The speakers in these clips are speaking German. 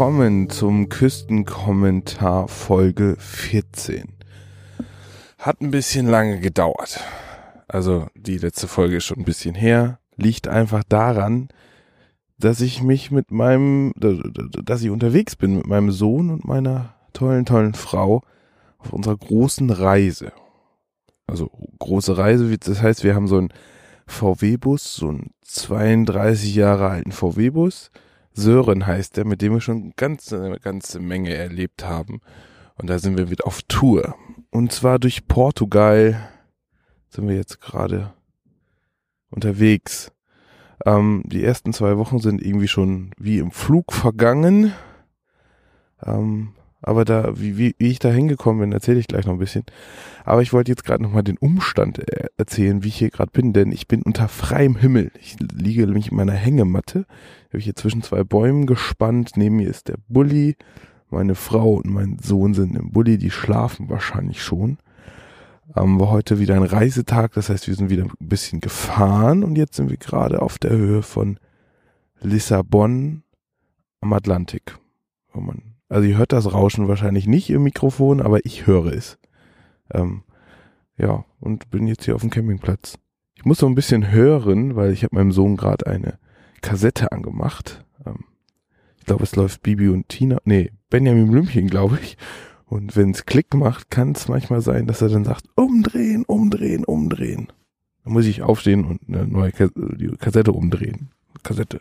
Willkommen zum Küstenkommentar Folge 14. Hat ein bisschen lange gedauert. Also die letzte Folge ist schon ein bisschen her. Liegt einfach daran, dass ich mich mit meinem, dass ich unterwegs bin mit meinem Sohn und meiner tollen, tollen Frau auf unserer großen Reise. Also große Reise, das heißt, wir haben so einen VW-Bus, so einen 32 Jahre alten VW-Bus Sören heißt der, mit dem wir schon ganz, eine ganze Menge erlebt haben. Und da sind wir wieder auf Tour. Und zwar durch Portugal sind wir jetzt gerade unterwegs. Ähm, die ersten zwei Wochen sind irgendwie schon wie im Flug vergangen. Ähm, aber da, wie, wie, wie ich da hingekommen bin, erzähle ich gleich noch ein bisschen. Aber ich wollte jetzt gerade nochmal den Umstand äh, erzählen, wie ich hier gerade bin, denn ich bin unter freiem Himmel. Ich liege nämlich in meiner Hängematte. Habe ich hier zwischen zwei Bäumen gespannt. Neben mir ist der Bulli. Meine Frau und mein Sohn sind im Bulli, die schlafen wahrscheinlich schon. Ähm, war heute wieder ein Reisetag, das heißt, wir sind wieder ein bisschen gefahren und jetzt sind wir gerade auf der Höhe von Lissabon am Atlantik. Wo man also ihr hört das Rauschen wahrscheinlich nicht im Mikrofon, aber ich höre es. Ähm, ja, und bin jetzt hier auf dem Campingplatz. Ich muss so ein bisschen hören, weil ich habe meinem Sohn gerade eine Kassette angemacht. Ähm, ich glaube, es läuft Bibi und Tina, nee, Benjamin Blümchen, glaube ich. Und wenn es Klick macht, kann es manchmal sein, dass er dann sagt, umdrehen, umdrehen, umdrehen. Dann muss ich aufstehen und eine neue Kassette umdrehen. Kassette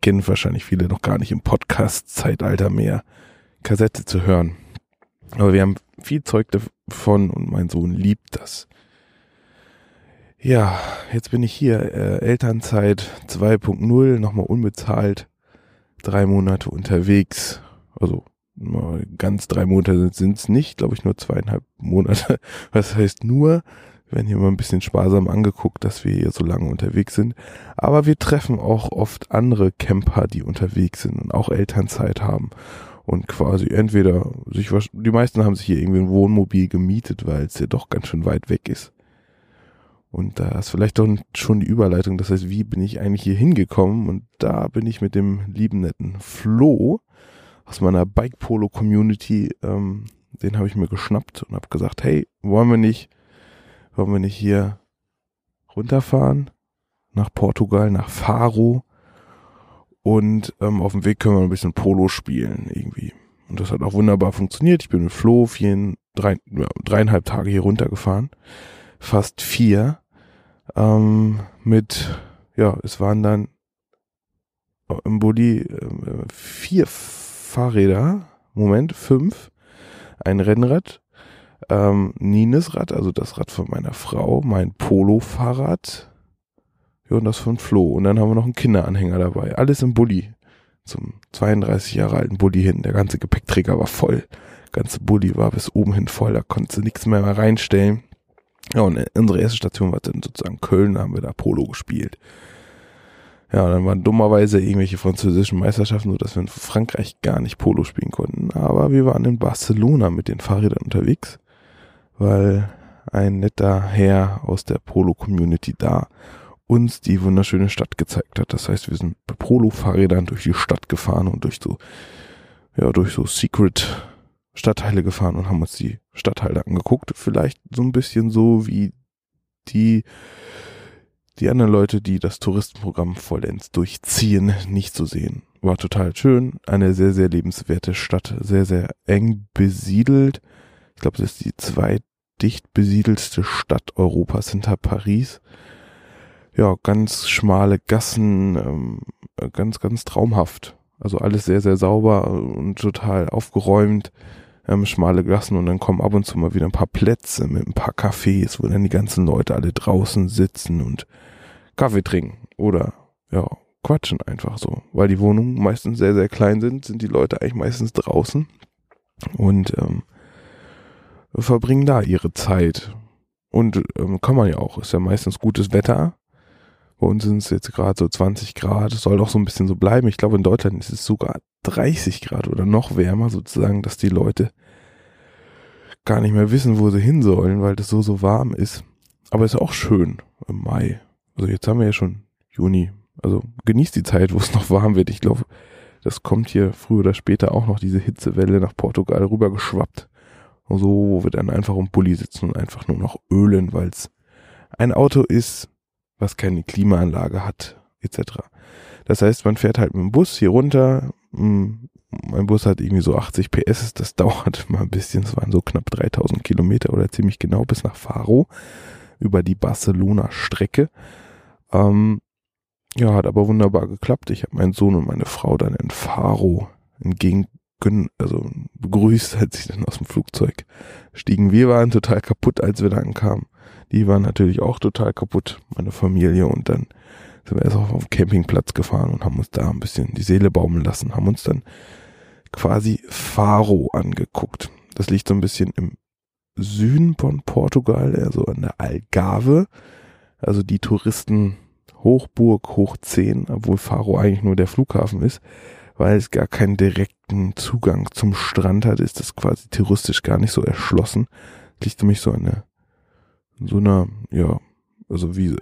kennen wahrscheinlich viele noch gar nicht im Podcast-Zeitalter mehr, Kassette zu hören. Aber wir haben viel Zeug davon und mein Sohn liebt das. Ja, jetzt bin ich hier, äh, Elternzeit 2.0, nochmal unbezahlt, drei Monate unterwegs. Also ganz drei Monate sind es nicht, glaube ich nur zweieinhalb Monate. Was heißt nur? Wir werden hier mal ein bisschen sparsam angeguckt, dass wir hier so lange unterwegs sind. Aber wir treffen auch oft andere Camper, die unterwegs sind und auch Elternzeit haben. Und quasi entweder sich, die meisten haben sich hier irgendwie ein Wohnmobil gemietet, weil es ja doch ganz schön weit weg ist. Und da ist vielleicht doch schon die Überleitung. Das heißt, wie bin ich eigentlich hier hingekommen? Und da bin ich mit dem lieben netten Flo aus meiner Bike Polo Community, ähm, den habe ich mir geschnappt und habe gesagt, hey, wollen wir nicht wollen wir nicht hier runterfahren nach Portugal, nach Faro und ähm, auf dem Weg können wir ein bisschen Polo spielen irgendwie. Und das hat auch wunderbar funktioniert. Ich bin mit Flo vier, drei, dreieinhalb Tage hier runtergefahren, fast vier. Ähm, mit, ja, es waren dann im Bulli äh, vier Fahrräder, Moment, fünf, ein Rennrad, ähm, Nines Rad, also das Rad von meiner Frau, mein Polo-Fahrrad ja, und das von Flo. Und dann haben wir noch einen Kinderanhänger dabei. Alles im Bulli. Zum 32 Jahre alten Bulli hin. Der ganze Gepäckträger war voll. Der ganze Bulli war bis oben hin voll. Da konntest du nichts mehr, reinstellen. Ja, und unsere erste Station war dann sozusagen Köln, da haben wir da Polo gespielt. Ja, und dann waren dummerweise irgendwelche französischen Meisterschaften, so dass wir in Frankreich gar nicht Polo spielen konnten. Aber wir waren in Barcelona mit den Fahrrädern unterwegs weil ein netter Herr aus der Polo-Community da uns die wunderschöne Stadt gezeigt hat. Das heißt, wir sind bei Polo-Fahrrädern durch die Stadt gefahren und durch so, ja, durch so Secret Stadtteile gefahren und haben uns die Stadtteile angeguckt. Vielleicht so ein bisschen so wie die, die anderen Leute, die das Touristenprogramm vollends durchziehen, nicht zu sehen. War total schön. Eine sehr, sehr lebenswerte Stadt. Sehr, sehr eng besiedelt. Ich glaube, das ist die zweit dicht besiedelste Stadt Europas hinter Paris. Ja, ganz schmale Gassen, ähm, ganz, ganz traumhaft. Also alles sehr, sehr sauber und total aufgeräumt. Ähm, schmale Gassen und dann kommen ab und zu mal wieder ein paar Plätze mit ein paar Cafés, wo dann die ganzen Leute alle draußen sitzen und Kaffee trinken oder ja, quatschen einfach so. Weil die Wohnungen meistens sehr, sehr klein sind, sind die Leute eigentlich meistens draußen. Und ähm, verbringen da ihre Zeit. Und ähm, kann man ja auch, ist ja meistens gutes Wetter. Bei uns sind es jetzt gerade so 20 Grad, soll doch so ein bisschen so bleiben. Ich glaube, in Deutschland ist es sogar 30 Grad oder noch wärmer, sozusagen, dass die Leute gar nicht mehr wissen, wo sie hin sollen, weil das so, so warm ist. Aber ist auch schön im Mai. Also jetzt haben wir ja schon Juni. Also genießt die Zeit, wo es noch warm wird. Ich glaube, das kommt hier früher oder später auch noch diese Hitzewelle nach Portugal rübergeschwappt. So, wo wir dann einfach im Bulli sitzen und einfach nur noch ölen, weil es ein Auto ist, was keine Klimaanlage hat, etc. Das heißt, man fährt halt mit dem Bus hier runter. Hm, mein Bus hat irgendwie so 80 PS, das dauert mal ein bisschen, es waren so knapp 3000 Kilometer oder ziemlich genau bis nach Faro über die Barcelona-Strecke. Ähm, ja, hat aber wunderbar geklappt. Ich habe meinen Sohn und meine Frau dann in Faro entgegen, also begrüßt, als sie dann aus dem Flugzeug stiegen. Wir waren total kaputt, als wir da ankamen. Die waren natürlich auch total kaputt, meine Familie. Und dann sind wir erst auf den Campingplatz gefahren und haben uns da ein bisschen die Seele baumeln lassen, haben uns dann quasi Faro angeguckt. Das liegt so ein bisschen im Süden von Portugal, also an der Algarve. Also die Touristen Hochburg hoch 10, obwohl Faro eigentlich nur der Flughafen ist, weil es gar keinen direkten Zugang zum Strand hat, ist das quasi touristisch gar nicht so erschlossen. Liegt nämlich so eine, so einer, ja, also wie,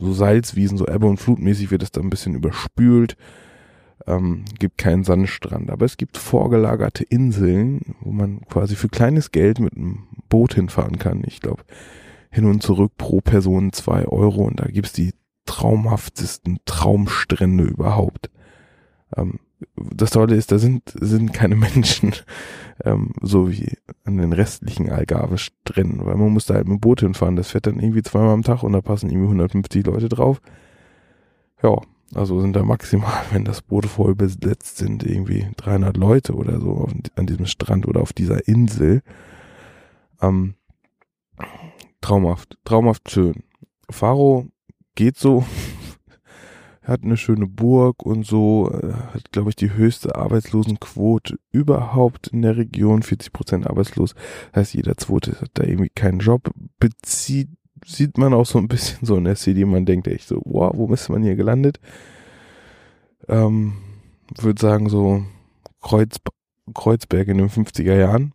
so Salzwiesen, so Ebbe- und Flutmäßig wird es da ein bisschen überspült. Ähm, gibt keinen Sandstrand, aber es gibt vorgelagerte Inseln, wo man quasi für kleines Geld mit einem Boot hinfahren kann. Ich glaube, hin und zurück pro Person zwei Euro und da gibt's die traumhaftesten Traumstrände überhaupt. Ähm, das Tolle ist, da sind, sind keine Menschen, ähm, so wie an den restlichen Algarve-Stränden, weil man muss da halt mit dem Boot hinfahren. Das fährt dann irgendwie zweimal am Tag und da passen irgendwie 150 Leute drauf. Ja, also sind da maximal, wenn das Boot voll besetzt sind, irgendwie 300 Leute oder so auf, an diesem Strand oder auf dieser Insel. Ähm, traumhaft, traumhaft schön. Faro geht so. Hat eine schöne Burg und so, äh, hat, glaube ich, die höchste Arbeitslosenquote überhaupt in der Region, 40 Prozent arbeitslos. Das heißt, jeder Zweite hat da irgendwie keinen Job, bezieht, sieht man auch so ein bisschen so in der CD, man denkt echt so, wow, wo ist man hier gelandet? Ähm, würde sagen so Kreuz, Kreuzberg in den 50er Jahren,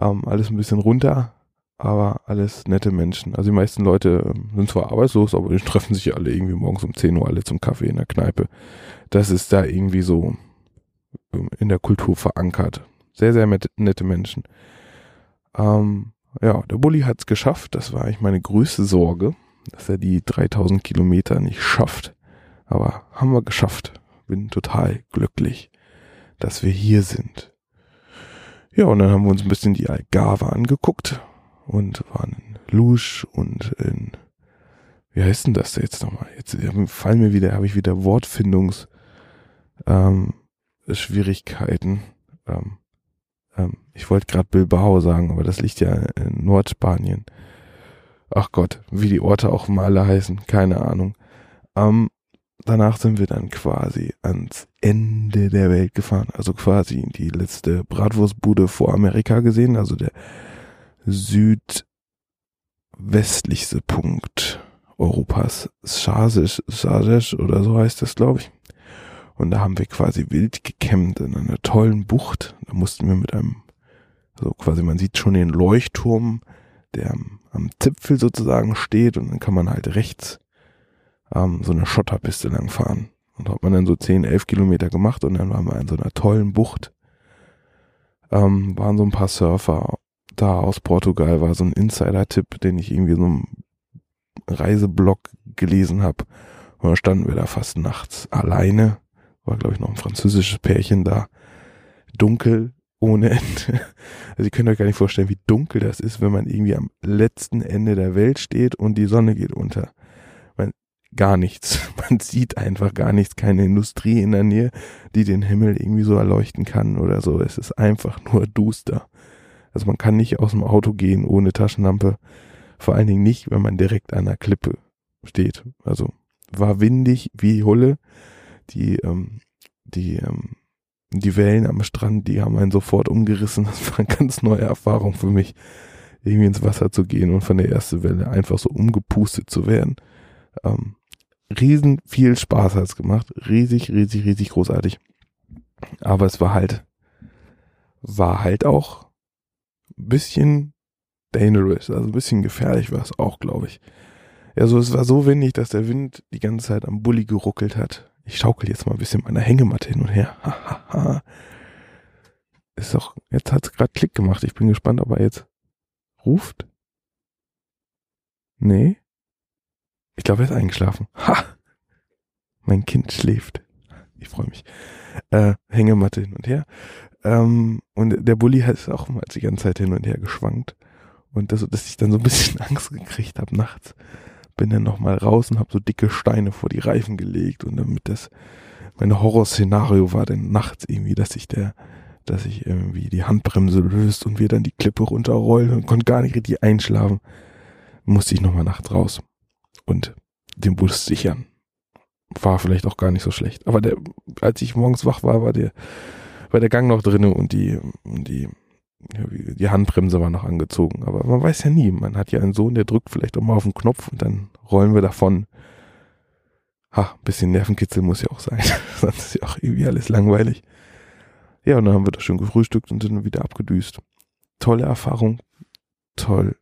ähm, alles ein bisschen runter, aber alles nette Menschen. Also die meisten Leute ähm, sind zwar arbeitslos, aber die treffen sich alle irgendwie morgens um 10 Uhr alle zum Kaffee in der Kneipe. Das ist da irgendwie so ähm, in der Kultur verankert. Sehr, sehr nette Menschen. Ähm, ja, der Bulli hat's geschafft. Das war eigentlich meine größte Sorge, dass er die 3000 Kilometer nicht schafft. Aber haben wir geschafft. Bin total glücklich, dass wir hier sind. Ja, und dann haben wir uns ein bisschen die Algarve angeguckt und waren in Lusch und in, wie heißt denn das jetzt nochmal? Jetzt fallen mir wieder, habe ich wieder Wortfindungs, ähm, Schwierigkeiten. Ähm, ähm, ich wollte gerade Bilbao sagen, aber das liegt ja in Nordspanien. Ach Gott, wie die Orte auch mal alle heißen, keine Ahnung. Ähm, danach sind wir dann quasi ans Ende der Welt gefahren, also quasi die letzte Bratwurstbude vor Amerika gesehen, also der südwestlichste Punkt Europas. Schasisch, Schasisch oder so heißt das, glaube ich. Und da haben wir quasi wild gekämmt in einer tollen Bucht. Da mussten wir mit einem, so quasi, man sieht schon den Leuchtturm, der am, am Zipfel sozusagen steht und dann kann man halt rechts ähm, so eine Schotterpiste lang fahren. Und hat man dann so 10, 11 Kilometer gemacht und dann waren wir in so einer tollen Bucht. Ähm, waren so ein paar Surfer da aus Portugal war so ein Insider-Tipp, den ich irgendwie so einem Reiseblog gelesen habe. Und da standen wir da fast nachts alleine. War, glaube ich, noch ein französisches Pärchen da. Dunkel ohne Ende. Also ihr könnt euch gar nicht vorstellen, wie dunkel das ist, wenn man irgendwie am letzten Ende der Welt steht und die Sonne geht unter. Man, gar nichts. Man sieht einfach gar nichts. Keine Industrie in der Nähe, die den Himmel irgendwie so erleuchten kann oder so. Es ist einfach nur duster. Also man kann nicht aus dem Auto gehen ohne Taschenlampe. Vor allen Dingen nicht, wenn man direkt an der Klippe steht. Also war windig wie Hulle. Die, ähm, die, ähm, die Wellen am Strand, die haben einen sofort umgerissen. Das war eine ganz neue Erfahrung für mich, irgendwie ins Wasser zu gehen und von der ersten Welle einfach so umgepustet zu werden. Ähm, riesen viel Spaß hat's gemacht. Riesig, riesig, riesig großartig. Aber es war halt, war halt auch bisschen dangerous, also ein bisschen gefährlich war es auch, glaube ich. Ja, so, es war so windig, dass der Wind die ganze Zeit am Bulli geruckelt hat. Ich schaukel jetzt mal ein bisschen meiner Hängematte hin und her. Ist doch, jetzt hat's gerade Klick gemacht. Ich bin gespannt, ob er jetzt ruft. Nee. Ich glaube, er ist eingeschlafen. Ha! Mein Kind schläft. Ich freue mich. Äh, Hängematte hin und her. Ähm, und der Bulli hat auch mal die ganze Zeit hin und her geschwankt. Und das, dass ich dann so ein bisschen Angst gekriegt habe nachts. Bin dann nochmal raus und habe so dicke Steine vor die Reifen gelegt. Und damit das, mein Horrorszenario war dann nachts irgendwie, dass sich der, dass sich irgendwie die Handbremse löst und wir dann die Klippe runterrollen und konnte gar nicht richtig einschlafen. Musste ich nochmal nachts raus. Und den Bus sichern. War vielleicht auch gar nicht so schlecht. Aber der, als ich morgens wach war, war der, war der Gang noch drinne und die, die, die Handbremse war noch angezogen. Aber man weiß ja nie. Man hat ja einen Sohn, der drückt vielleicht auch mal auf den Knopf und dann rollen wir davon. Ha, bisschen Nervenkitzel muss ja auch sein. Sonst ist ja auch irgendwie alles langweilig. Ja, und dann haben wir da schön gefrühstückt und sind wieder abgedüst. Tolle Erfahrung. Toll.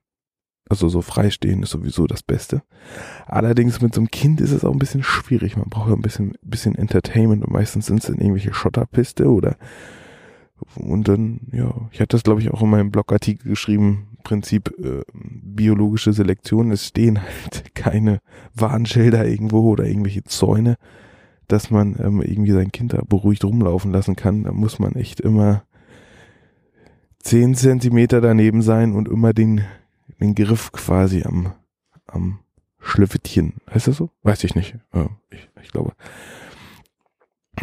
Also so freistehen ist sowieso das Beste. Allerdings mit so einem Kind ist es auch ein bisschen schwierig. Man braucht ja ein bisschen, bisschen Entertainment und meistens sind es in irgendwelche Schotterpiste oder und dann, ja, ich hatte das glaube ich auch in meinem Blogartikel geschrieben, Prinzip äh, biologische Selektion, es stehen halt keine Warnschilder irgendwo oder irgendwelche Zäune, dass man ähm, irgendwie sein Kind da beruhigt rumlaufen lassen kann. Da muss man echt immer zehn Zentimeter daneben sein und immer den den Griff quasi am, am Schlüffelchen. Heißt das so? Weiß ich nicht. Ich, ich glaube.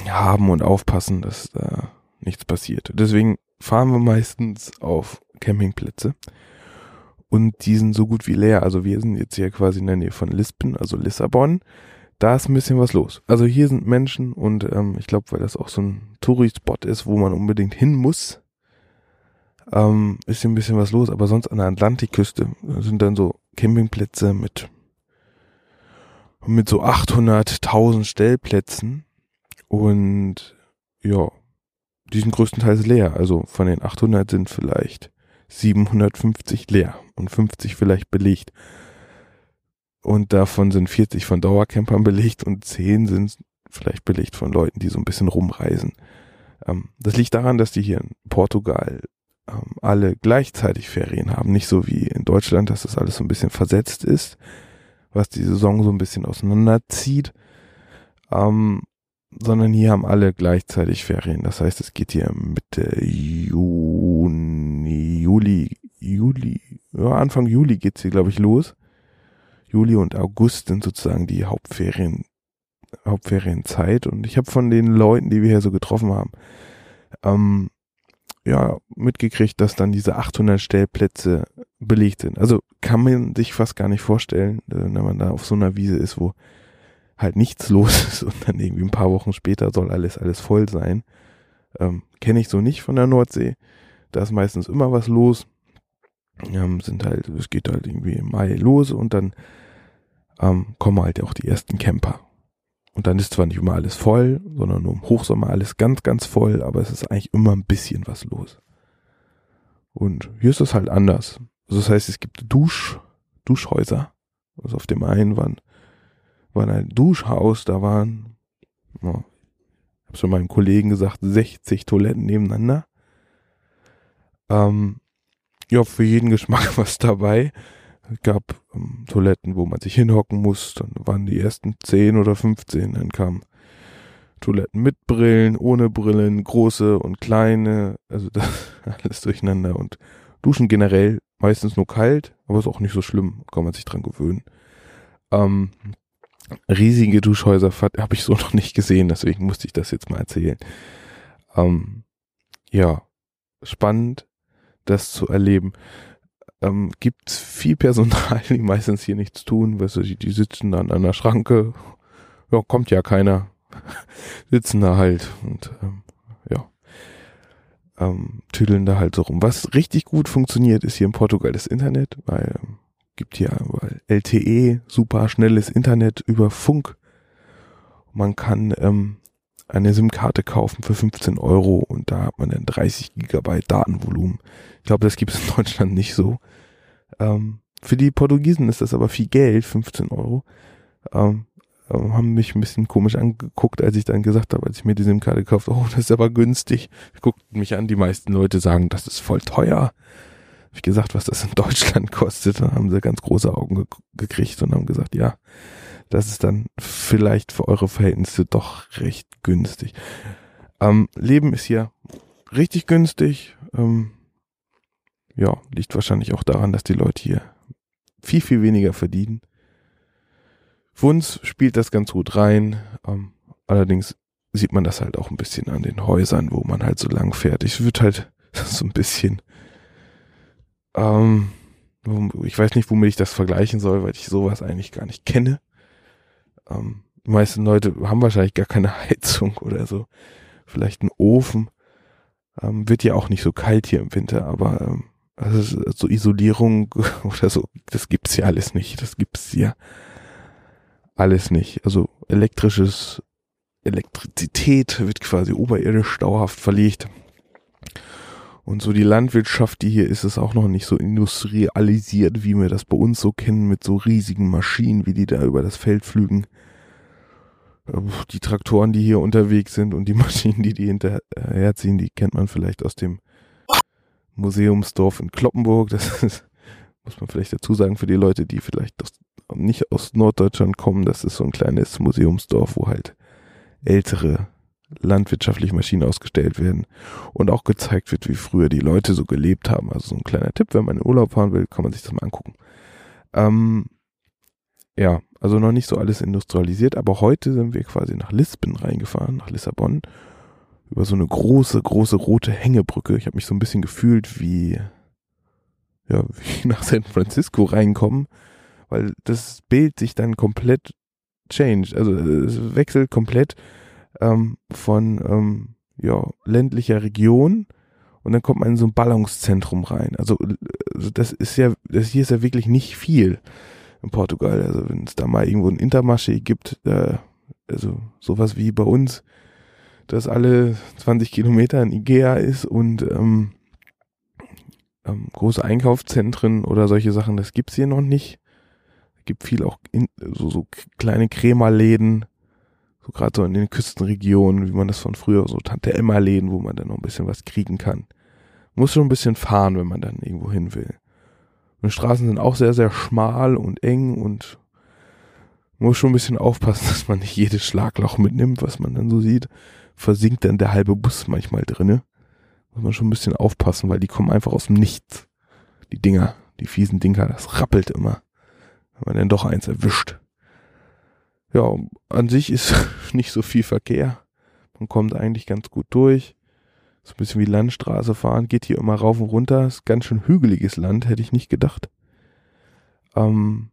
Haben und aufpassen, dass da nichts passiert. Deswegen fahren wir meistens auf Campingplätze. Und die sind so gut wie leer. Also wir sind jetzt hier quasi in der Nähe von Lisbon, also Lissabon. Da ist ein bisschen was los. Also hier sind Menschen und ähm, ich glaube, weil das auch so ein Touri-Spot ist, wo man unbedingt hin muss, ähm, ist hier ein bisschen was los, aber sonst an der Atlantikküste sind dann so Campingplätze mit mit so 800.000 Stellplätzen und ja, die sind größtenteils leer. Also von den 800 sind vielleicht 750 leer und 50 vielleicht belegt. Und davon sind 40 von Dauercampern belegt und 10 sind vielleicht belegt von Leuten, die so ein bisschen rumreisen. Ähm, das liegt daran, dass die hier in Portugal ähm, alle gleichzeitig Ferien haben. Nicht so wie in Deutschland, dass das alles so ein bisschen versetzt ist, was die Saison so ein bisschen auseinanderzieht. Ähm, sondern hier haben alle gleichzeitig Ferien. Das heißt, es geht hier Mitte Juni, Juli, Juli, ja, Anfang Juli geht's hier, glaube ich, los. Juli und August sind sozusagen die Hauptferien, Hauptferienzeit. Und ich habe von den Leuten, die wir hier so getroffen haben, ähm, ja, mitgekriegt, dass dann diese 800 Stellplätze belegt sind. Also kann man sich fast gar nicht vorstellen, äh, wenn man da auf so einer Wiese ist, wo halt nichts los ist und dann irgendwie ein paar Wochen später soll alles, alles voll sein. Ähm, Kenne ich so nicht von der Nordsee. Da ist meistens immer was los. Ähm, sind halt, es geht halt irgendwie im Mai los und dann ähm, kommen halt auch die ersten Camper. Und dann ist zwar nicht immer alles voll, sondern nur im Hochsommer alles ganz, ganz voll, aber es ist eigentlich immer ein bisschen was los. Und hier ist es halt anders. Also das heißt, es gibt Dusch, Duschhäuser. Also auf dem einen waren, war ein Duschhaus, da waren, ja, ich habe schon meinem Kollegen gesagt, 60 Toiletten nebeneinander. Ähm, ja, für jeden Geschmack was dabei gab ähm, Toiletten, wo man sich hinhocken muss. Dann waren die ersten 10 oder 15. Dann kamen Toiletten mit Brillen, ohne Brillen, große und kleine. Also das alles durcheinander. Und Duschen generell meistens nur kalt, aber ist auch nicht so schlimm. Kann man sich dran gewöhnen. Ähm, riesige Duschhäuser habe ich so noch nicht gesehen, deswegen musste ich das jetzt mal erzählen. Ähm, ja, spannend, das zu erleben ähm, gibt viel Personal, die meistens hier nichts tun. Weißt du, die, die sitzen dann an der Schranke. Ja, kommt ja keiner. sitzen da halt und ähm, ja, ähm, tüdeln da halt so rum. Was richtig gut funktioniert, ist hier in Portugal das Internet, weil ähm, gibt hier LTE, super schnelles Internet über Funk. Man kann ähm, eine SIM-Karte kaufen für 15 Euro und da hat man dann 30 Gigabyte Datenvolumen. Ich glaube, das gibt es in Deutschland nicht so. Ähm, für die Portugiesen ist das aber viel Geld, 15 Euro. Ähm, äh, haben mich ein bisschen komisch angeguckt, als ich dann gesagt habe, als ich mir die SIM-Karte gekauft oh, das ist aber günstig. Guckten mich an, die meisten Leute sagen, das ist voll teuer. Hab ich gesagt, was das in Deutschland kostet, dann haben sie ganz große Augen ge gekriegt und haben gesagt, ja, das ist dann vielleicht für eure Verhältnisse doch recht günstig. Ähm, Leben ist hier richtig günstig. Ähm, ja, liegt wahrscheinlich auch daran, dass die Leute hier viel, viel weniger verdienen. Für uns spielt das ganz gut rein. Ähm, allerdings sieht man das halt auch ein bisschen an den Häusern, wo man halt so lang fährt. Ich würde halt so ein bisschen, ähm, ich weiß nicht, womit ich das vergleichen soll, weil ich sowas eigentlich gar nicht kenne. Ähm, die meisten Leute haben wahrscheinlich gar keine Heizung oder so. Vielleicht einen Ofen. Ähm, wird ja auch nicht so kalt hier im Winter, aber ähm, also so Isolierung oder so, das gibt's ja alles nicht. Das gibt's ja alles nicht. Also elektrisches Elektrizität wird quasi oberirdisch dauerhaft verlegt. Und so die Landwirtschaft, die hier ist, ist auch noch nicht so industrialisiert, wie wir das bei uns so kennen, mit so riesigen Maschinen, wie die da über das Feld pflügen. Die Traktoren, die hier unterwegs sind und die Maschinen, die die hinterherziehen, die kennt man vielleicht aus dem Museumsdorf in Kloppenburg. Das ist, muss man vielleicht dazu sagen für die Leute, die vielleicht nicht aus Norddeutschland kommen. Das ist so ein kleines Museumsdorf, wo halt ältere landwirtschaftliche Maschinen ausgestellt werden und auch gezeigt wird, wie früher die Leute so gelebt haben. Also so ein kleiner Tipp, wenn man in Urlaub fahren will, kann man sich das mal angucken. Ähm, ja, also noch nicht so alles industrialisiert, aber heute sind wir quasi nach Lisbon reingefahren, nach Lissabon über so eine große, große rote Hängebrücke. Ich habe mich so ein bisschen gefühlt wie, ja, wie nach San Francisco reinkommen, weil das Bild sich dann komplett changed. Also es wechselt komplett ähm, von ähm, ja, ländlicher Region und dann kommt man in so ein Ballungszentrum rein. Also, also das ist ja, das hier ist ja wirklich nicht viel in Portugal. Also wenn es da mal irgendwo ein Intermarché gibt, äh, also sowas wie bei uns, dass alle 20 Kilometer ein Ikea ist und ähm, ähm, große Einkaufszentren oder solche Sachen, das gibt's hier noch nicht. Es gibt viel auch in, so, so kleine Krämerläden, so gerade so in den Küstenregionen, wie man das von früher, so Tante Emma Läden, wo man dann noch ein bisschen was kriegen kann. Muss schon ein bisschen fahren, wenn man dann irgendwo hin will. Und Straßen sind auch sehr, sehr schmal und eng und muss schon ein bisschen aufpassen, dass man nicht jedes Schlagloch mitnimmt, was man dann so sieht versinkt dann der halbe Bus manchmal drinne. Muss man schon ein bisschen aufpassen, weil die kommen einfach aus dem Nichts. Die Dinger, die fiesen Dinger, das rappelt immer. Wenn man dann doch eins erwischt. Ja, an sich ist nicht so viel Verkehr. Man kommt eigentlich ganz gut durch. So ein bisschen wie Landstraße fahren, geht hier immer rauf und runter. Ist ganz schön hügeliges Land, hätte ich nicht gedacht. Ähm,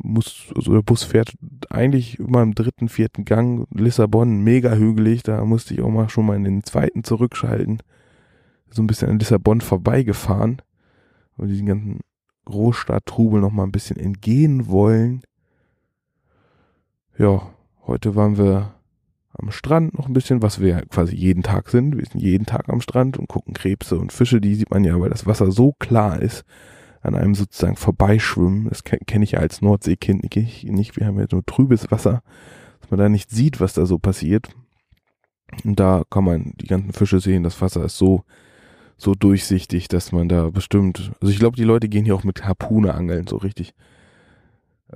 muss, also der Bus fährt eigentlich immer im dritten, vierten Gang. Lissabon, mega hügelig, da musste ich auch mal schon mal in den zweiten zurückschalten. So ein bisschen an Lissabon vorbeigefahren. Und diesen ganzen Großstadttrubel noch mal ein bisschen entgehen wollen. Ja, heute waren wir am Strand noch ein bisschen, was wir quasi jeden Tag sind. Wir sind jeden Tag am Strand und gucken Krebse und Fische, die sieht man ja, weil das Wasser so klar ist an einem sozusagen vorbeischwimmen. Das kenne ich ja als Nordseekind nicht. Wir haben ja nur trübes Wasser, dass man da nicht sieht, was da so passiert. Und da kann man die ganzen Fische sehen. Das Wasser ist so, so durchsichtig, dass man da bestimmt, also ich glaube, die Leute gehen hier auch mit Harpune angeln, so richtig.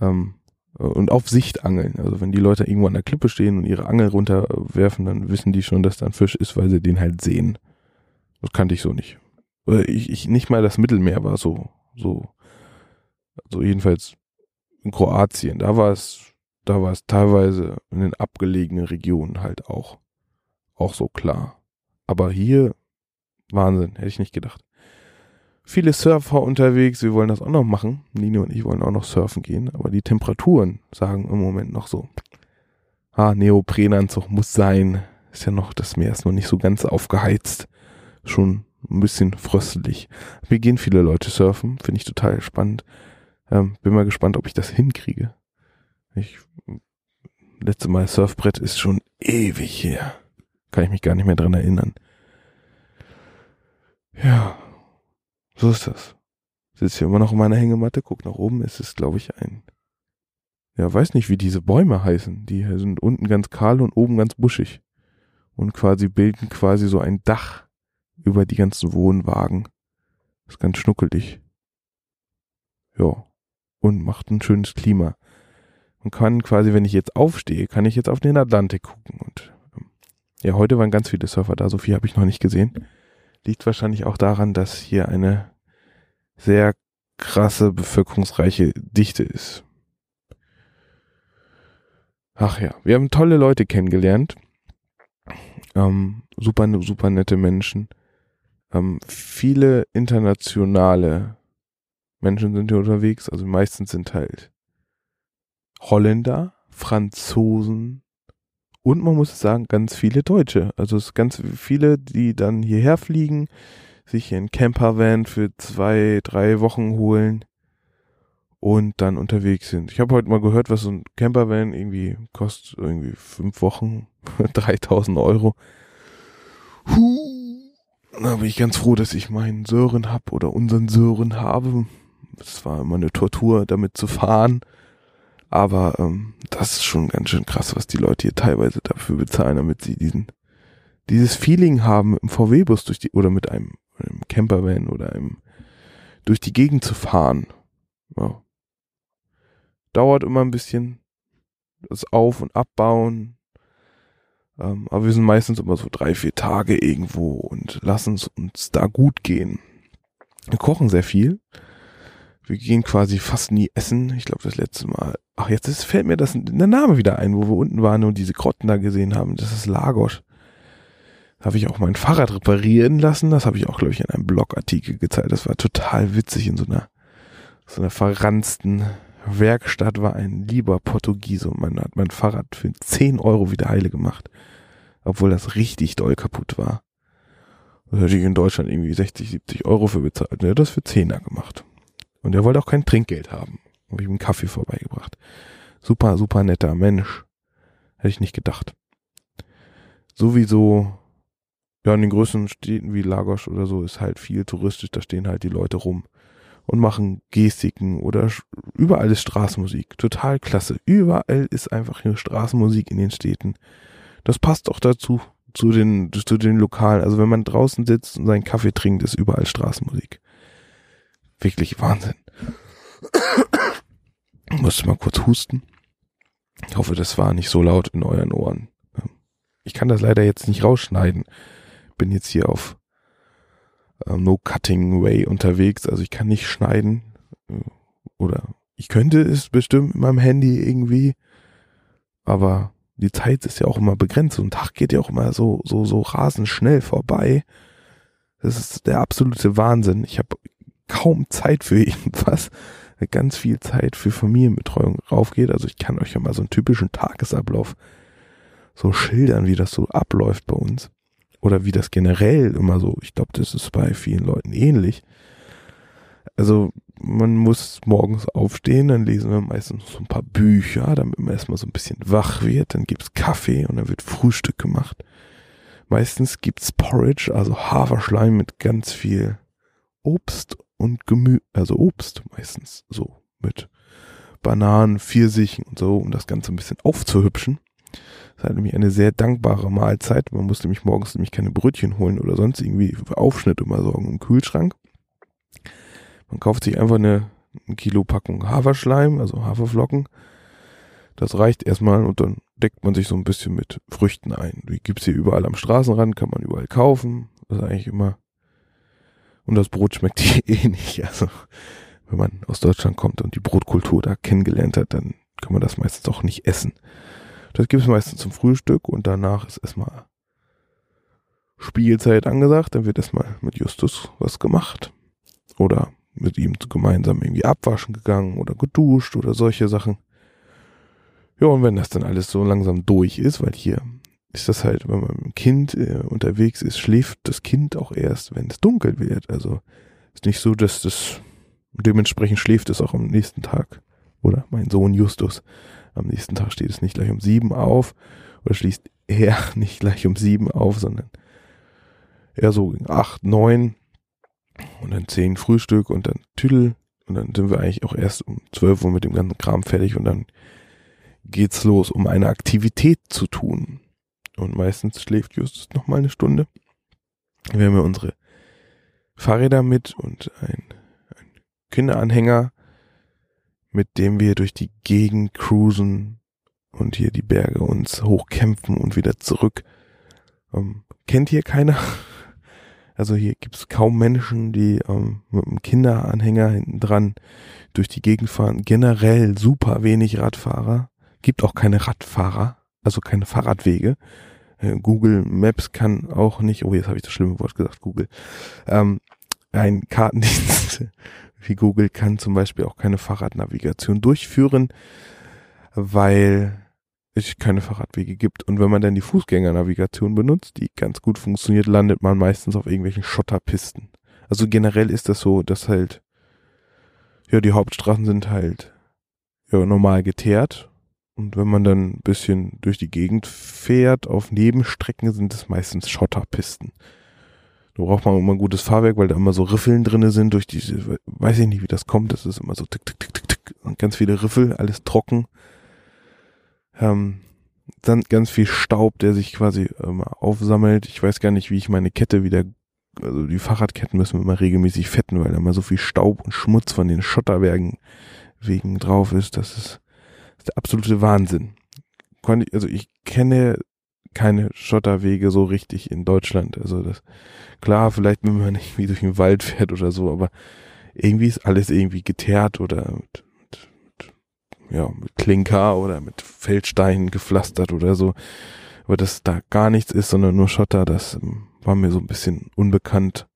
Ähm, und auf Sicht angeln. Also wenn die Leute irgendwo an der Klippe stehen und ihre Angel runterwerfen, dann wissen die schon, dass da ein Fisch ist, weil sie den halt sehen. Das kannte ich so nicht. Ich, ich nicht mal das Mittelmeer war so so, also jedenfalls in Kroatien, da war es, da war es teilweise in den abgelegenen Regionen halt auch, auch so klar. Aber hier, Wahnsinn, hätte ich nicht gedacht. Viele Surfer unterwegs, wir wollen das auch noch machen. Nino und ich wollen auch noch surfen gehen, aber die Temperaturen sagen im Moment noch so. Ah, Neoprenanzug muss sein. Ist ja noch, das Meer ist noch nicht so ganz aufgeheizt. Schon ein bisschen fröstelig. Wir gehen viele Leute surfen, finde ich total spannend. Ähm, bin mal gespannt, ob ich das hinkriege. Ich, letzte Mal Surfbrett ist schon ewig her. Kann ich mich gar nicht mehr dran erinnern. Ja, so ist das. Sitze hier immer noch in meiner Hängematte, guck nach oben. Es ist, glaube ich, ein ja, weiß nicht, wie diese Bäume heißen. Die sind unten ganz kahl und oben ganz buschig. Und quasi bilden quasi so ein Dach über die ganzen Wohnwagen. ist ganz schnuckelig. Ja. Und macht ein schönes Klima. Und kann quasi, wenn ich jetzt aufstehe, kann ich jetzt auf den Atlantik gucken. Und ähm, ja, heute waren ganz viele Surfer da. So viel habe ich noch nicht gesehen. Liegt wahrscheinlich auch daran, dass hier eine sehr krasse bevölkerungsreiche Dichte ist. Ach ja, wir haben tolle Leute kennengelernt. Ähm, super, super nette Menschen. Ähm, viele internationale Menschen sind hier unterwegs. Also meistens sind halt Holländer, Franzosen und man muss sagen, ganz viele Deutsche. Also es ganz viele, die dann hierher fliegen, sich ein Campervan für zwei, drei Wochen holen und dann unterwegs sind. Ich habe heute mal gehört, was so ein Campervan irgendwie kostet, irgendwie fünf Wochen, 3000 Euro. Huh. Da bin ich ganz froh, dass ich meinen Sören hab oder unseren Sören habe. Es war immer eine Tortur, damit zu fahren. Aber ähm, das ist schon ganz schön krass, was die Leute hier teilweise dafür bezahlen, damit sie diesen dieses Feeling haben, im VW-Bus durch die oder mit einem, einem Campervan oder einem durch die Gegend zu fahren. Ja dauert immer ein bisschen. Das Auf- und Abbauen. Ähm, aber wir sind meistens immer so drei, vier Tage irgendwo und lassen es uns da gut gehen. Wir kochen sehr viel. Wir gehen quasi fast nie essen. Ich glaube, das letzte Mal. Ach, jetzt ist, fällt mir das der Name wieder ein, wo wir unten waren und diese Grotten da gesehen haben. Das ist Lagos. Da habe ich auch mein Fahrrad reparieren lassen. Das habe ich auch, glaube ich, in einem Blogartikel gezeigt. Das war total witzig in so einer, so einer verranzten Werkstatt war ein lieber Portugiese und man hat mein Fahrrad für 10 Euro wieder heile gemacht. Obwohl das richtig doll kaputt war. Da hätte ich in Deutschland irgendwie 60, 70 Euro für bezahlt. Hat das für 10er gemacht. Und er wollte auch kein Trinkgeld haben. Habe ich ihm einen Kaffee vorbeigebracht. Super, super netter Mensch. Hätte ich nicht gedacht. Sowieso, ja, in den größeren Städten wie Lagos oder so ist halt viel touristisch, da stehen halt die Leute rum und machen Gestiken oder überall ist Straßenmusik. Total klasse. Überall ist einfach hier Straßenmusik in den Städten. Das passt auch dazu, zu den, zu den Lokalen. Also wenn man draußen sitzt und seinen Kaffee trinkt, ist überall Straßenmusik. Wirklich Wahnsinn. Ich musste mal kurz husten. Ich hoffe, das war nicht so laut in euren Ohren. Ich kann das leider jetzt nicht rausschneiden. Bin jetzt hier auf äh, No Cutting Way unterwegs. Also ich kann nicht schneiden. Äh, oder ich könnte es bestimmt mit meinem Handy irgendwie. Aber die Zeit ist ja auch immer begrenzt. Ein Tag geht ja auch immer so, so, so rasend schnell vorbei. Das ist der absolute Wahnsinn. Ich habe kaum Zeit für irgendwas. Ganz viel Zeit für Familienbetreuung raufgeht. Also ich kann euch ja mal so einen typischen Tagesablauf so schildern, wie das so abläuft bei uns oder wie das generell immer so, ich glaube, das ist bei vielen Leuten ähnlich. Also man muss morgens aufstehen, dann lesen wir meistens so ein paar Bücher, damit man erstmal so ein bisschen wach wird, dann gibt's Kaffee und dann wird Frühstück gemacht. Meistens gibt's Porridge, also Haferschleim mit ganz viel Obst und Gemüse, also Obst meistens so mit Bananen, Pfirsichen und so, um das Ganze ein bisschen aufzuhübschen. Das ist halt nämlich eine sehr dankbare Mahlzeit. Man muss nämlich morgens nämlich keine Brötchen holen oder sonst irgendwie für Aufschnitt immer sorgen im Kühlschrank. Man kauft sich einfach eine, eine Kilo Packung Haferschleim, also Haferflocken. Das reicht erstmal und dann deckt man sich so ein bisschen mit Früchten ein. Die gibt's hier überall am Straßenrand, kann man überall kaufen. Das ist eigentlich immer. Und das Brot schmeckt hier eh nicht. Also, wenn man aus Deutschland kommt und die Brotkultur da kennengelernt hat, dann kann man das meistens auch nicht essen. Das gibt es meistens zum Frühstück und danach ist erstmal Spielzeit angesagt. Dann wird erstmal mit Justus was gemacht. Oder mit ihm gemeinsam irgendwie abwaschen gegangen oder geduscht oder solche Sachen. Ja, und wenn das dann alles so langsam durch ist, weil hier ist das halt, wenn man mit dem Kind äh, unterwegs ist, schläft das Kind auch erst, wenn es dunkel wird. Also ist nicht so, dass das dementsprechend schläft es auch am nächsten Tag. Oder mein Sohn Justus am nächsten Tag steht es nicht gleich um sieben auf oder schließt er nicht gleich um sieben auf, sondern eher so acht, neun und dann zehn Frühstück und dann Tüdel und dann sind wir eigentlich auch erst um zwölf Uhr mit dem ganzen Kram fertig und dann geht's los, um eine Aktivität zu tun. Und meistens schläft Justus noch mal eine Stunde. Wir haben ja unsere Fahrräder mit und ein, ein Kinderanhänger, mit dem wir durch die Gegend cruisen und hier die Berge uns hochkämpfen und wieder zurück. Ähm, kennt hier keiner? Also hier gibt's kaum Menschen, die ähm, mit einem Kinderanhänger hinten dran durch die Gegend fahren. Generell super wenig Radfahrer. Gibt auch keine Radfahrer, also keine Fahrradwege. Äh, Google Maps kann auch nicht, oh jetzt habe ich das schlimme Wort gesagt, Google. Ähm, ein Kartendienst wie Google kann zum Beispiel auch keine Fahrradnavigation durchführen, weil es keine Fahrradwege gibt. Und wenn man dann die Fußgängernavigation benutzt, die ganz gut funktioniert, landet man meistens auf irgendwelchen Schotterpisten. Also generell ist das so, dass halt, ja, die Hauptstraßen sind halt ja, normal geteert. Und wenn man dann ein bisschen durch die Gegend fährt, auf Nebenstrecken sind es meistens Schotterpisten. Da braucht man immer ein gutes Fahrwerk, weil da immer so Riffeln drinne sind durch diese, weiß ich nicht, wie das kommt, das ist immer so tick, tick, tick, tick, tick und ganz viele Riffel, alles trocken ähm, dann ganz viel Staub, der sich quasi ähm, aufsammelt. Ich weiß gar nicht, wie ich meine Kette wieder, also die Fahrradketten müssen wir immer regelmäßig fetten, weil da immer so viel Staub und Schmutz von den Schotterbergen wegen drauf ist. Das ist, das ist der absolute Wahnsinn. Also ich kenne keine Schotterwege so richtig in Deutschland. Also das, klar, vielleicht wenn man nicht wie durch den Wald fährt oder so, aber irgendwie ist alles irgendwie geteert oder mit ja, mit Klinker oder mit Feldsteinen gepflastert oder so. Aber dass da gar nichts ist, sondern nur Schotter, das ähm, war mir so ein bisschen unbekannt.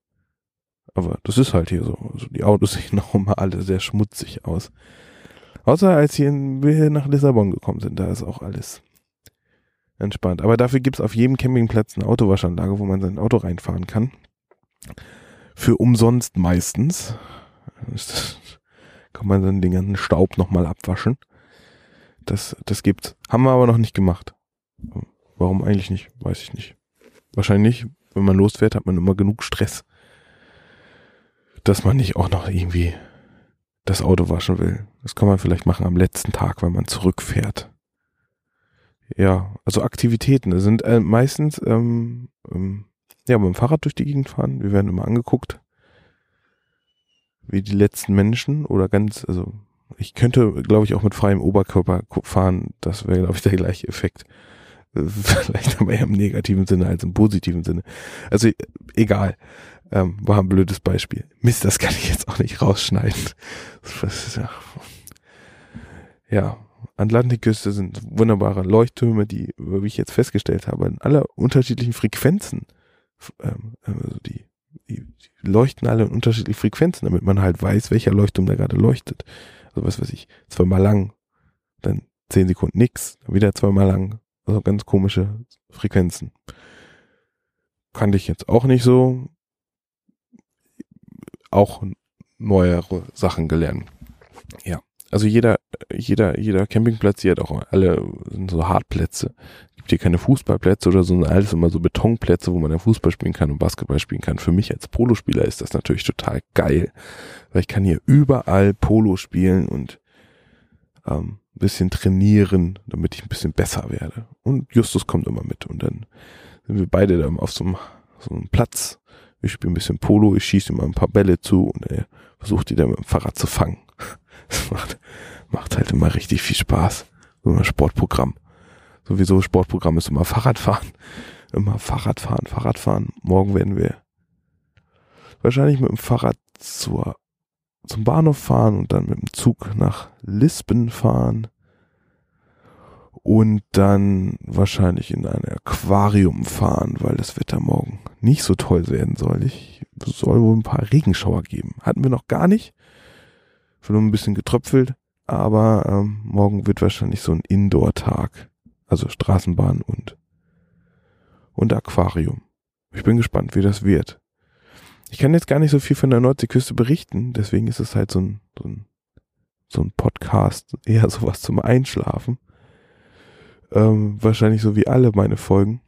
Aber das ist halt hier so. Also die Autos sehen noch immer alle sehr schmutzig aus. Außer als hier in, wir nach Lissabon gekommen sind, da ist auch alles entspannt. Aber dafür gibt's auf jedem Campingplatz eine Autowaschanlage, wo man sein Auto reinfahren kann. Für umsonst meistens kann man dann den ganzen Staub nochmal abwaschen. Das, das gibt's. Haben wir aber noch nicht gemacht. Warum eigentlich nicht? Weiß ich nicht. Wahrscheinlich, wenn man losfährt, hat man immer genug Stress, dass man nicht auch noch irgendwie das Auto waschen will. Das kann man vielleicht machen am letzten Tag, wenn man zurückfährt. Ja, also Aktivitäten sind äh, meistens ähm, ähm, ja mit dem Fahrrad durch die Gegend fahren. Wir werden immer angeguckt, wie die letzten Menschen oder ganz, also ich könnte, glaube ich, auch mit freiem Oberkörper fahren. Das wäre, glaube ich, der gleiche Effekt. Vielleicht aber eher im negativen Sinne als im positiven Sinne. Also egal. Ähm, war ein blödes Beispiel. Mist, das kann ich jetzt auch nicht rausschneiden. Ja, Atlantikküste sind wunderbare Leuchttürme, die, wie ich jetzt festgestellt habe, in aller unterschiedlichen Frequenzen, ähm, also die die, leuchten alle in unterschiedlichen Frequenzen, damit man halt weiß, welcher Leuchtturm da gerade leuchtet. Also was weiß ich, zweimal lang, dann zehn Sekunden nix, wieder zweimal lang. Also ganz komische Frequenzen. Kannte ich jetzt auch nicht so. Auch neuere Sachen gelernt. Ja. Also jeder, jeder, jeder Campingplatz hier hat auch alle sind so Hartplätze gibt hier keine Fußballplätze oder so, sondern alles immer so Betonplätze, wo man dann Fußball spielen kann und Basketball spielen kann. Für mich als Polospieler ist das natürlich total geil, weil ich kann hier überall Polo spielen und ähm, bisschen trainieren, damit ich ein bisschen besser werde. Und Justus kommt immer mit und dann sind wir beide dann auf so einem, so einem Platz. Ich spiele ein bisschen Polo, ich schieße ihm ein paar Bälle zu und er versucht die dann mit dem Fahrrad zu fangen. Das macht, macht halt immer richtig viel Spaß. So ein Sportprogramm sowieso Sportprogramm ist immer Fahrradfahren. Immer Fahrradfahren, Fahrradfahren. Morgen werden wir wahrscheinlich mit dem Fahrrad zur, zum Bahnhof fahren und dann mit dem Zug nach Lisbon fahren. Und dann wahrscheinlich in ein Aquarium fahren, weil das Wetter morgen nicht so toll werden soll. Ich soll wohl ein paar Regenschauer geben. Hatten wir noch gar nicht. Nur ein bisschen getröpfelt. Aber ähm, morgen wird wahrscheinlich so ein Indoor-Tag. Also Straßenbahn und, und Aquarium. Ich bin gespannt, wie das wird. Ich kann jetzt gar nicht so viel von der Nordseeküste berichten, deswegen ist es halt so ein, so ein, so ein Podcast, eher sowas zum Einschlafen. Ähm, wahrscheinlich so wie alle meine Folgen.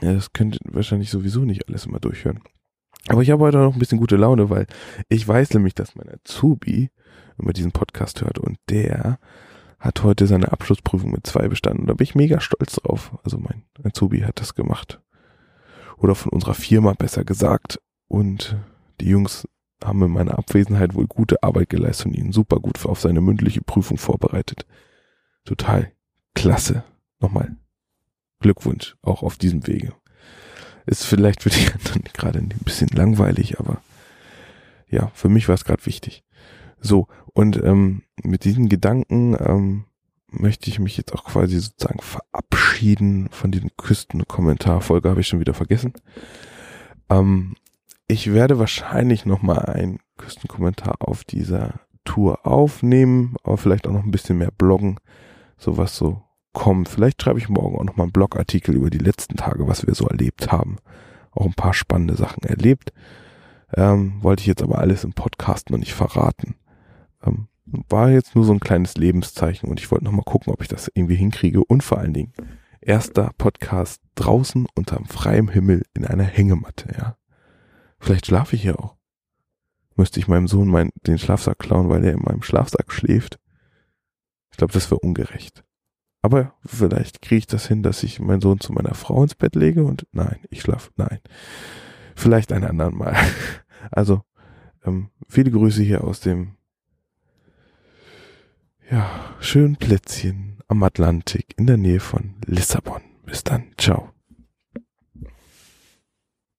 Ja, das könnt ihr wahrscheinlich sowieso nicht alles immer durchhören. Aber ich habe heute noch ein bisschen gute Laune, weil ich weiß nämlich, dass mein Azubi immer diesen Podcast hört und der hat heute seine Abschlussprüfung mit zwei bestanden. Da bin ich mega stolz drauf. Also mein Azubi hat das gemacht. Oder von unserer Firma besser gesagt. Und die Jungs haben in meiner Abwesenheit wohl gute Arbeit geleistet und ihn super gut auf seine mündliche Prüfung vorbereitet. Total klasse. Nochmal Glückwunsch auch auf diesem Wege. Ist vielleicht für die anderen gerade ein bisschen langweilig, aber ja, für mich war es gerade wichtig. So, und ähm, mit diesen Gedanken ähm, möchte ich mich jetzt auch quasi sozusagen verabschieden von diesem Küstenkommentarfolge, habe ich schon wieder vergessen. Ähm, ich werde wahrscheinlich nochmal einen Küstenkommentar auf dieser Tour aufnehmen, aber vielleicht auch noch ein bisschen mehr bloggen, sowas so kommt. Vielleicht schreibe ich morgen auch nochmal einen Blogartikel über die letzten Tage, was wir so erlebt haben. Auch ein paar spannende Sachen erlebt. Ähm, wollte ich jetzt aber alles im Podcast noch nicht verraten. Ähm, war jetzt nur so ein kleines Lebenszeichen und ich wollte nochmal gucken, ob ich das irgendwie hinkriege und vor allen Dingen erster Podcast draußen unterm freiem Himmel in einer Hängematte, ja. Vielleicht schlafe ich hier auch. Müsste ich meinem Sohn mein, den Schlafsack klauen, weil er in meinem Schlafsack schläft. Ich glaube, das wäre ungerecht. Aber vielleicht kriege ich das hin, dass ich meinen Sohn zu meiner Frau ins Bett lege und nein, ich schlafe, nein. Vielleicht ein anderen Mal. Also, ähm, viele Grüße hier aus dem ja, schönen Plätzchen am Atlantik in der Nähe von Lissabon. Bis dann. Ciao.